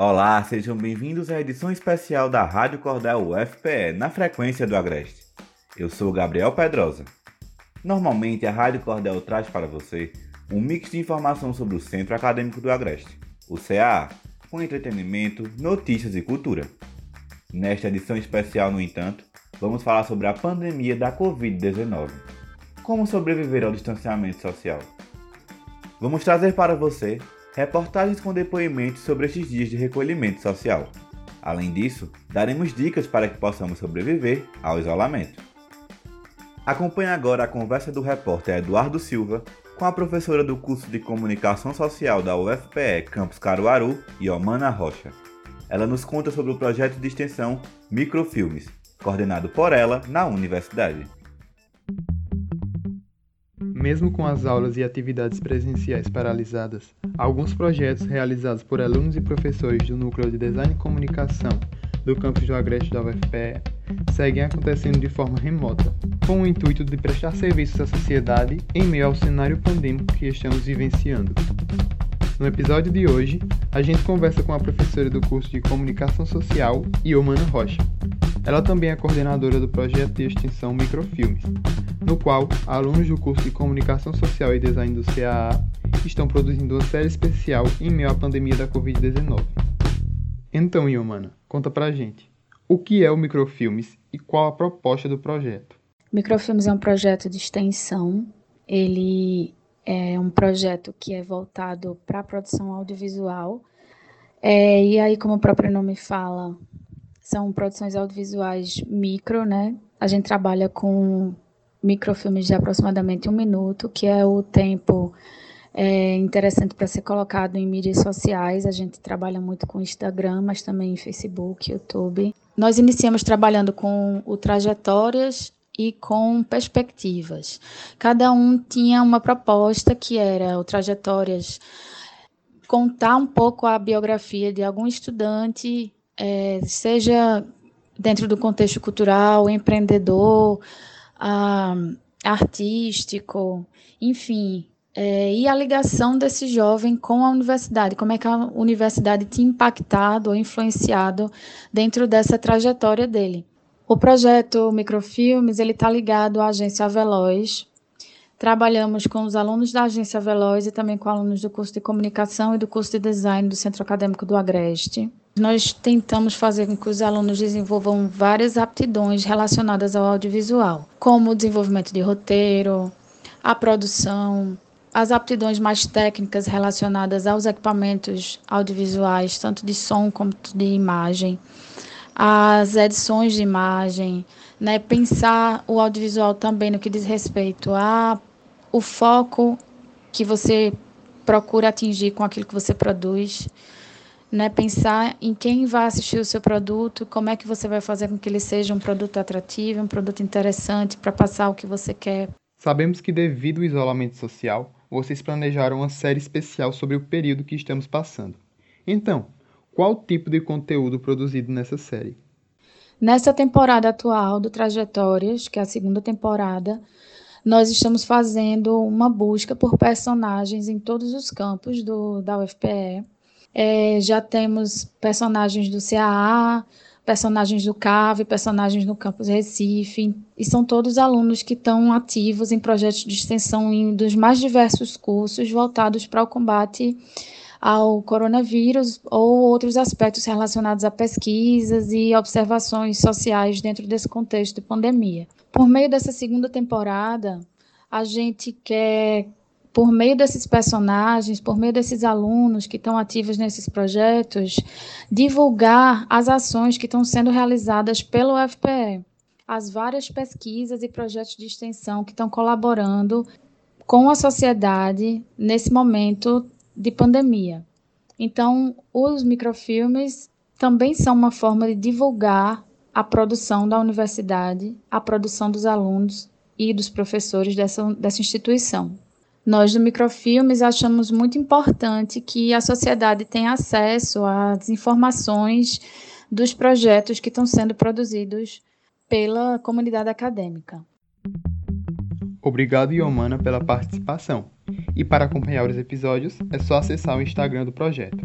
Olá, sejam bem-vindos à edição especial da Rádio Cordel UFPE na frequência do Agreste. Eu sou Gabriel Pedrosa. Normalmente a Rádio Cordel traz para você um mix de informação sobre o Centro Acadêmico do Agreste, o CAA, com entretenimento, notícias e cultura. Nesta edição especial, no entanto, vamos falar sobre a pandemia da Covid-19. Como sobreviver ao distanciamento social? Vamos trazer para você reportagens com depoimentos sobre estes dias de recolhimento social. Além disso, daremos dicas para que possamos sobreviver ao isolamento. Acompanhe agora a conversa do repórter Eduardo Silva com a professora do curso de Comunicação Social da UFPE Campus Caruaru, Yomana Rocha. Ela nos conta sobre o projeto de extensão Microfilmes, coordenado por ela na universidade. Mesmo com as aulas e atividades presenciais paralisadas, alguns projetos realizados por alunos e professores do Núcleo de Design e Comunicação do campus do Agreste da UFPE seguem acontecendo de forma remota, com o intuito de prestar serviços à sociedade em meio ao cenário pandêmico que estamos vivenciando. No episódio de hoje, a gente conversa com a professora do curso de Comunicação Social, Iomana Rocha. Ela também é coordenadora do projeto de extensão Microfilmes, no qual alunos do curso de Comunicação Social e Design do CAA estão produzindo uma série especial em meio à pandemia da Covid-19. Então, Iomana, conta pra gente, o que é o Microfilmes e qual a proposta do projeto? Microfilmes é um projeto de extensão, ele é um projeto que é voltado para a produção audiovisual, é, e aí, como o próprio nome fala, são produções audiovisuais micro, né? A gente trabalha com microfilmes de aproximadamente um minuto, que é o tempo é, interessante para ser colocado em mídias sociais. A gente trabalha muito com Instagram, mas também Facebook, YouTube. Nós iniciamos trabalhando com o Trajetórias e com perspectivas. Cada um tinha uma proposta que era o Trajetórias contar um pouco a biografia de algum estudante, é, seja dentro do contexto cultural, empreendedor, ah, artístico, enfim, é, e a ligação desse jovem com a universidade, como é que a universidade tinha impactado ou influenciado dentro dessa trajetória dele. O projeto Microfilmes ele está ligado à agência Veloz. Trabalhamos com os alunos da agência Veloz e também com alunos do curso de comunicação e do curso de design do Centro Acadêmico do Agreste. Nós tentamos fazer com que os alunos desenvolvam várias aptidões relacionadas ao audiovisual, como o desenvolvimento de roteiro, a produção, as aptidões mais técnicas relacionadas aos equipamentos audiovisuais, tanto de som como de imagem, as edições de imagem, né, pensar o audiovisual também no que diz respeito a o foco que você procura atingir com aquilo que você produz né, pensar em quem vai assistir o seu produto, como é que você vai fazer com que ele seja um produto atrativo, um produto interessante para passar o que você quer. Sabemos que devido ao isolamento social, vocês planejaram uma série especial sobre o período que estamos passando. Então, qual tipo de conteúdo produzido nessa série? Nessa temporada atual do Trajetórias, que é a segunda temporada, nós estamos fazendo uma busca por personagens em todos os campos do, da UFPE é, já temos personagens do CAA, personagens do CAV, personagens no campus Recife, e são todos alunos que estão ativos em projetos de extensão em, dos mais diversos cursos voltados para o combate ao coronavírus ou outros aspectos relacionados a pesquisas e observações sociais dentro desse contexto de pandemia. Por meio dessa segunda temporada, a gente quer por meio desses personagens, por meio desses alunos que estão ativos nesses projetos, divulgar as ações que estão sendo realizadas pelo FPE, as várias pesquisas e projetos de extensão que estão colaborando com a sociedade nesse momento de pandemia. Então, os microfilmes também são uma forma de divulgar a produção da universidade, a produção dos alunos e dos professores dessa, dessa instituição. Nós do Microfilmes achamos muito importante que a sociedade tenha acesso às informações dos projetos que estão sendo produzidos pela comunidade acadêmica. Obrigado, Iomana, pela participação. E para acompanhar os episódios, é só acessar o Instagram do projeto,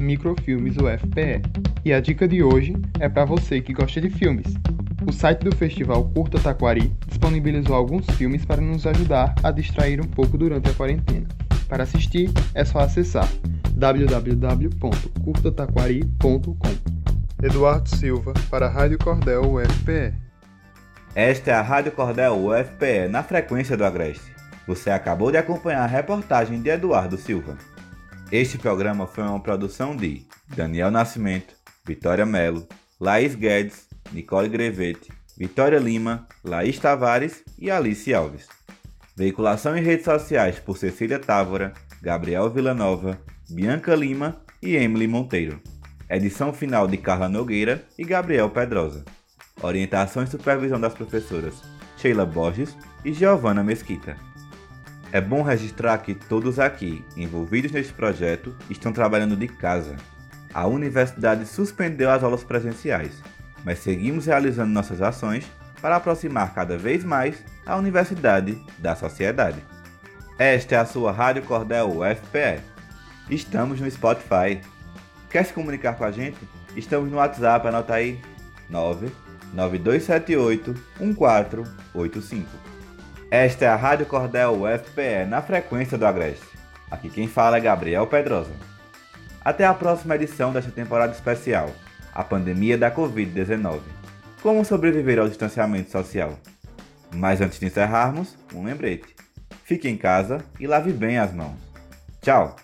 microfilmesufpe. E a dica de hoje é para você que gosta de filmes. O site do festival Curta Taquari disponibilizou alguns filmes para nos ajudar a distrair um pouco durante a quarentena. Para assistir, é só acessar www.curtataquari.com. Eduardo Silva para a Rádio Cordel UFPE. Esta é a Rádio Cordel UFPE na frequência do Agreste. Você acabou de acompanhar a reportagem de Eduardo Silva. Este programa foi uma produção de Daniel Nascimento, Vitória Melo, Laís Guedes, Nicole Grevete, Vitória Lima, Laís Tavares e Alice Alves. Veiculação em redes sociais por Cecília Távora, Gabriel Villanova, Bianca Lima e Emily Monteiro. Edição final de Carla Nogueira e Gabriel Pedrosa. Orientação e supervisão das professoras Sheila Borges e Giovanna Mesquita. É bom registrar que todos aqui envolvidos neste projeto estão trabalhando de casa. A universidade suspendeu as aulas presenciais, mas seguimos realizando nossas ações para aproximar cada vez mais a universidade da sociedade. Esta é a sua Rádio Cordel UFPE Estamos no Spotify. Quer se comunicar com a gente? Estamos no WhatsApp, anota aí 99278 1485. Esta é a Rádio Cordel UFPE na frequência do Agreste. Aqui quem fala é Gabriel Pedrosa. Até a próxima edição desta temporada especial, a pandemia da Covid-19. Como sobreviver ao distanciamento social? Mas antes de encerrarmos, um lembrete. Fique em casa e lave bem as mãos. Tchau!